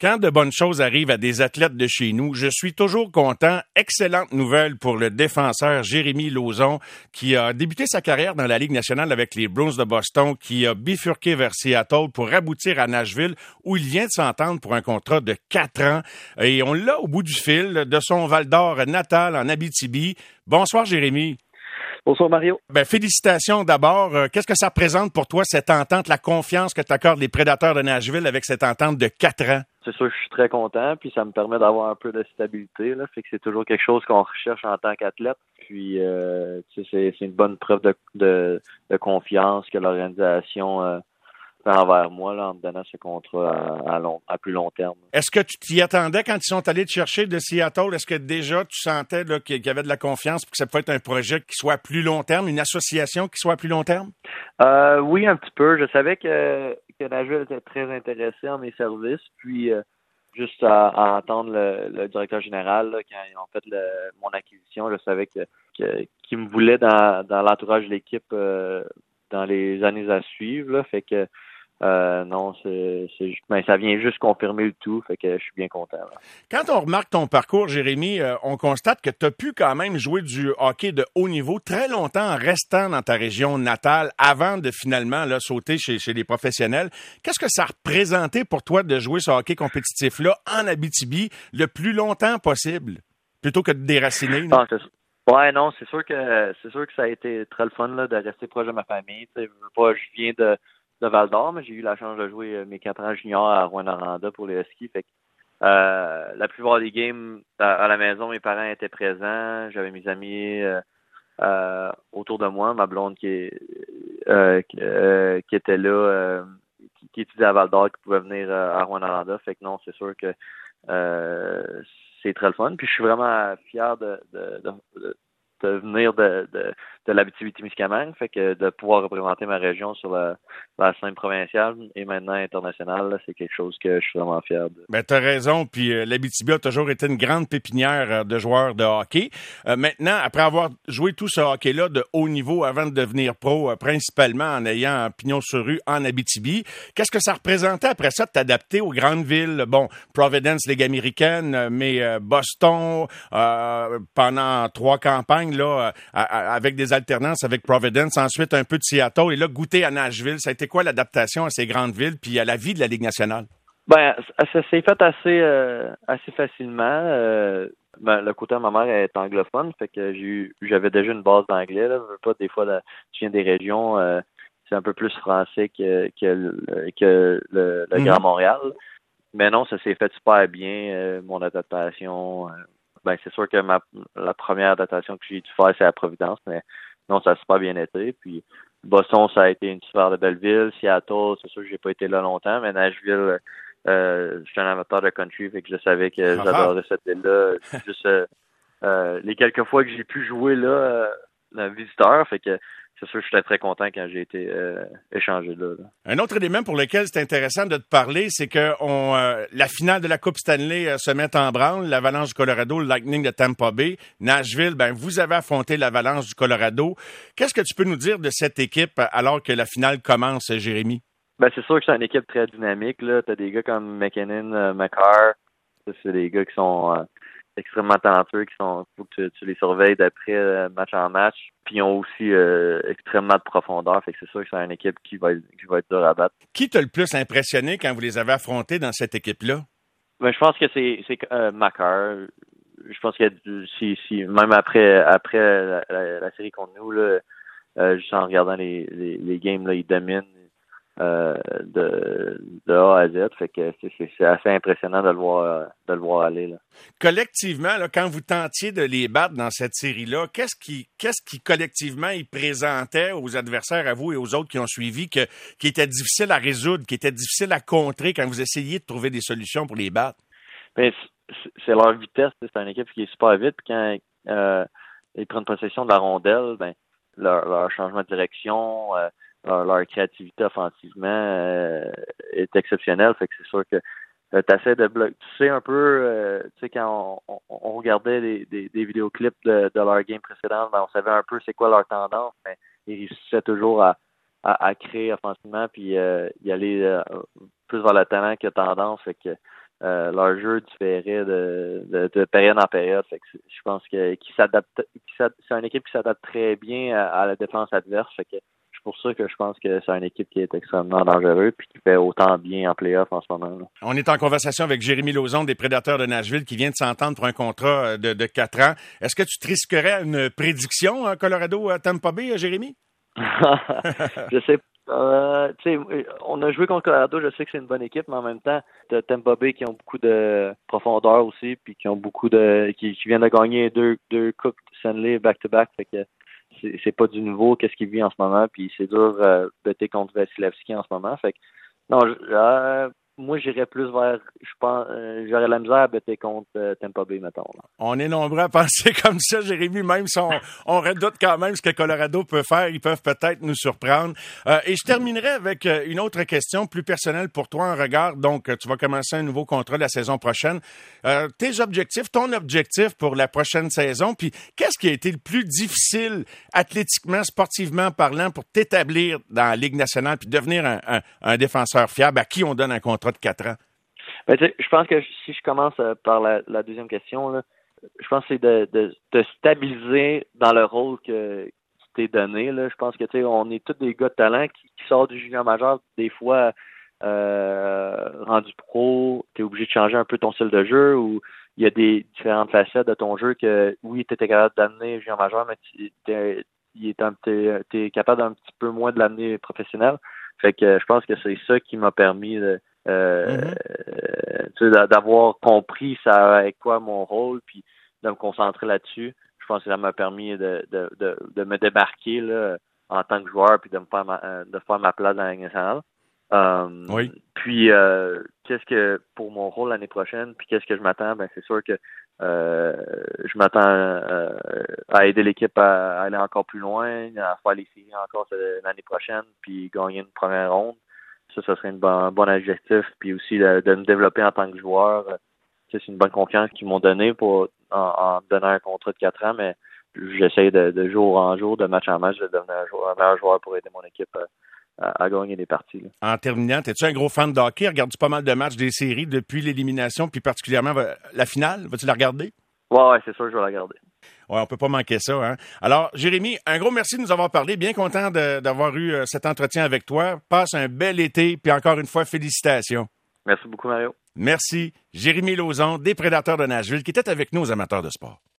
Quand de bonnes choses arrivent à des athlètes de chez nous, je suis toujours content. Excellente nouvelle pour le défenseur Jérémy Lauzon, qui a débuté sa carrière dans la Ligue nationale avec les Bruins de Boston, qui a bifurqué vers Seattle pour aboutir à Nashville, où il vient de s'entendre pour un contrat de quatre ans. Et on l'a au bout du fil de son Val d'Or natal en Abitibi. Bonsoir, Jérémy. Bonsoir Mario. Ben, félicitations d'abord. Euh, qu'est-ce que ça représente pour toi, cette entente, la confiance que t'accordes les prédateurs de Nashville avec cette entente de quatre ans? C'est sûr je suis très content, puis ça me permet d'avoir un peu de stabilité. Là, fait que c'est toujours quelque chose qu'on recherche en tant qu'athlète. Puis euh, c'est, une bonne preuve de, de, confiance que l'organisation euh, envers moi là, en me donnant ce contrat à, long, à plus long terme. Est-ce que tu t'y attendais quand ils sont allés te chercher de Seattle? Est-ce que déjà tu sentais qu'il y avait de la confiance pour que ça pouvait être un projet qui soit à plus long terme, une association qui soit à plus long terme? Euh, oui, un petit peu. Je savais que, que Nashville était très intéressé en mes services. Puis euh, juste à, entendre le, directeur général quand ils ont fait mon acquisition, je savais que, qu'il me voulait dans, dans l'entourage de l'équipe euh, dans les années à suivre. Là, fait que euh, non, c'est, ben, ça vient juste confirmer le tout, fait que je suis bien content. Quand on remarque ton parcours, Jérémy, euh, on constate que tu as pu quand même jouer du hockey de haut niveau très longtemps en restant dans ta région natale avant de finalement là, sauter chez, chez les professionnels. Qu'est-ce que ça représentait pour toi de jouer ce hockey compétitif-là en Abitibi le plus longtemps possible, plutôt que de déraciner? Non? Ah, ouais, non, c'est sûr que c'est sûr que ça a été très le fun là, de rester proche de ma famille. je viens de de Val d'Or, mais j'ai eu la chance de jouer euh, mes quatre ans juniors à Rouen-Noranda pour les Huskies. Fait euh, la plupart des games à, la maison, mes parents étaient présents. J'avais mes amis euh, autour de moi, ma blonde qui qui, était là, qui, étudiait à Val d'Or, qui pouvait venir à Rouen-Noranda. Fait que non, c'est sûr que c'est très le fun. Puis je suis vraiment fier de, de venir de, de, de l'Abitibi-Témiscamingue, fait que de pouvoir représenter ma région sur la, la scène provinciale et maintenant internationale, c'est quelque chose que je suis vraiment fier de. Ben, t'as raison, puis euh, l'Abitibi a toujours été une grande pépinière euh, de joueurs de hockey. Euh, maintenant, après avoir joué tout ce hockey-là de haut niveau avant de devenir pro, principalement en ayant un pignon sur rue en Abitibi, qu'est-ce que ça représentait après ça de t'adapter aux grandes villes? Bon, Providence, Ligue américaine, mais Boston, pendant trois campagnes, là, euh, avec des alternances avec Providence, ensuite un peu de Seattle, et là, goûter à Nashville. Ça a été quoi l'adaptation à ces grandes villes, puis à la vie de la Ligue nationale? Ben, ça s'est fait assez, euh, assez facilement. Euh, ben, le côté de ma mère est anglophone, fait que j'avais déjà une base d'anglais. Là. Pas des fois, là, je viens des régions, c'est un peu plus français que, que, le, mhm. Grand Montréal. Mais non, ça s'est fait super bien, mon adaptation ben c'est sûr que ma la première datation que j'ai dû faire, c'est à Providence, mais non, ça a super bien été. Puis Boston, ça a été une super belle ville. Seattle, c'est sûr que j'ai pas été là longtemps, mais Nashville, euh, je suis un amateur de country, fait que je savais que ah ah. j'adorais cette ville-là. Juste euh, euh, les quelques fois que j'ai pu jouer là, euh, le visiteur, fait que c'est sûr que j'étais très content quand j'ai été euh, échangé là, Un autre élément pour lequel c'est intéressant de te parler, c'est que on, euh, la finale de la Coupe Stanley euh, se met en branle. L'Avalanche du Colorado, le Lightning de Tampa Bay, Nashville. Ben vous avez affronté l'Avalanche du Colorado. Qu'est-ce que tu peux nous dire de cette équipe alors que la finale commence, Jérémy? Ben c'est sûr que c'est une équipe très dynamique. Là, t'as des gars comme McKinnon, McCarr. C'est des gars qui sont extrêmement talentueux qui sont faut que tu, les surveilles d'après euh, match en match. Puis ils ont aussi euh, extrêmement de profondeur. Fait que c'est sûr que c'est une équipe qui va, qui va être dur à battre. Qui t'a le plus impressionné quand vous les avez affrontés dans cette équipe-là? Ben, je pense que c'est c'est euh, Je pense que si, si même après après la, série contre nous, là, juste en regardant les, les, les games, là, ils dominent. Euh, de, de A à Z. Fait que c'est assez impressionnant de le voir, de le voir aller. Là. Collectivement, là, quand vous tentiez de les battre dans cette série-là, qu'est-ce qui, qu'est-ce qui collectivement ils présentaient aux adversaires, à vous et aux autres qui ont suivi, que, qui était difficile à résoudre, qui était difficile à contrer quand vous essayiez de trouver des solutions pour les battre? Ben, c'est leur vitesse. C'est une équipe qui est super vite. Puis quand euh, ils prennent possession de la rondelle, ben, leur, leur changement de direction, euh, leur, créativité offensivement euh, est exceptionnelle. Que c'est sûr que euh, tu de bloquer. Tu sais un peu, euh, tu sais, quand on, on, regardait des, vidéoclips de, leur game précédente, ben, on savait un peu c'est quoi leur tendance, mais ils réussissaient toujours à, créer offensivement puis y aller plus vers le talent que tendance. Fait que leur jeu différait de, de, période en période. Que je pense que s'adapte, c'est une équipe qui s'adapte très bien à, la défense adverse. Que pour ça que je pense que c'est une équipe qui est extrêmement dangereuse puis qui fait autant bien en playoff en ce moment. On est en conversation avec Jérémy Lauzon des Prédateurs de Nashville qui vient de s'entendre pour un contrat de, de 4 ans. Est-ce que tu te risquerais une prédiction à Colorado à Tampa Bay, Jérémy? je sais euh, on a joué contre Colorado, je sais que c'est une bonne équipe, mais en même temps, de Tampa Bay qui ont beaucoup de profondeur aussi, puis qui ont beaucoup de qui, viennent de gagner deux deux coupes Stanley back to back, fait que c'est pas du nouveau qu'est-ce qu'il vit en ce moment, puis c'est dur euh, de contre Vasilevski en ce moment, fait que non, euh, moi, j'irais plus vers, je pense, euh, j'aurais la misère à bêter contre euh, Tampa Bay, mettons. On est nombreux à penser comme ça, Jérémy, même si on, on redoute quand même ce que Colorado peut faire, ils peuvent peut-être nous surprendre. Euh, et je terminerai avec une autre question plus personnelle pour toi en regard. Donc, tu vas commencer un nouveau contrat la saison prochaine. tes objectifs, ton objectif pour la prochaine saison, puis qu'est-ce qui a été le plus difficile athlétiquement, sportivement parlant, pour t'établir dans la Ligue nationale puis devenir un défenseur fiable à qui on donne un contrat de quatre ans? Ben, je pense que si je commence euh, par la, deuxième question, je pense que c'est de, de, stabiliser dans le rôle que, qui t'est donné. Je pense que on est tous des gars de talent qui, sortent du junior majeur des fois euh, rendu pro, tu es obligé de changer un peu ton style de jeu ou il y a des différentes facettes de ton jeu que oui, tu étais capable d'amener junior majeur, mais tu es, capable d'un petit peu moins de l'amener professionnel. Fait que je pense que c'est ça qui m'a permis de, euh, mm-hmm. d'avoir compris ça avec quoi mon rôle, puis de me concentrer là-dessus. Je pense que ça m'a permis de, de, de, me débarquer là, en tant que joueur, puis de me faire ma, euh, de faire ma place dans la nationale. Oui. Puis, euh, qu'est-ce que pour mon rôle l'année prochaine, puis qu'est-ce que je m'attends? Ben, c'est sûr que euh, je m'attends à aider l'équipe à, aller encore plus loin, à faire les séries encore l'année prochaine, puis gagner une première ronde. Ça, ça serait un bon, objectif. Puis aussi de, me développer en tant que joueur. C'est une bonne confiance qu'ils m'ont donné pour en, donnant un contrat de quatre ans, mais j'essaie de, jour en jour, de match en match, de devenir un, meilleur joueur pour aider mon équipe à, gagner des parties. En terminant, es-tu un gros fan de hockey? Regardes-tu pas mal de matchs des séries depuis l'élimination, puis particulièrement la finale? Vas-tu la regarder? Oui, ouais, c'est sûr que je vais la regarder. Ouais, on peut pas manquer ça. Hein? Alors, Jérémy, un gros merci de nous avoir parlé. Bien content d'avoir eu euh, cet entretien avec toi. Passe un bel été, puis encore une fois, félicitations. Merci beaucoup, Mario. Merci. Jérémy Lauzon, des Prédateurs de Nashville, qui était avec nous aux amateurs de sport.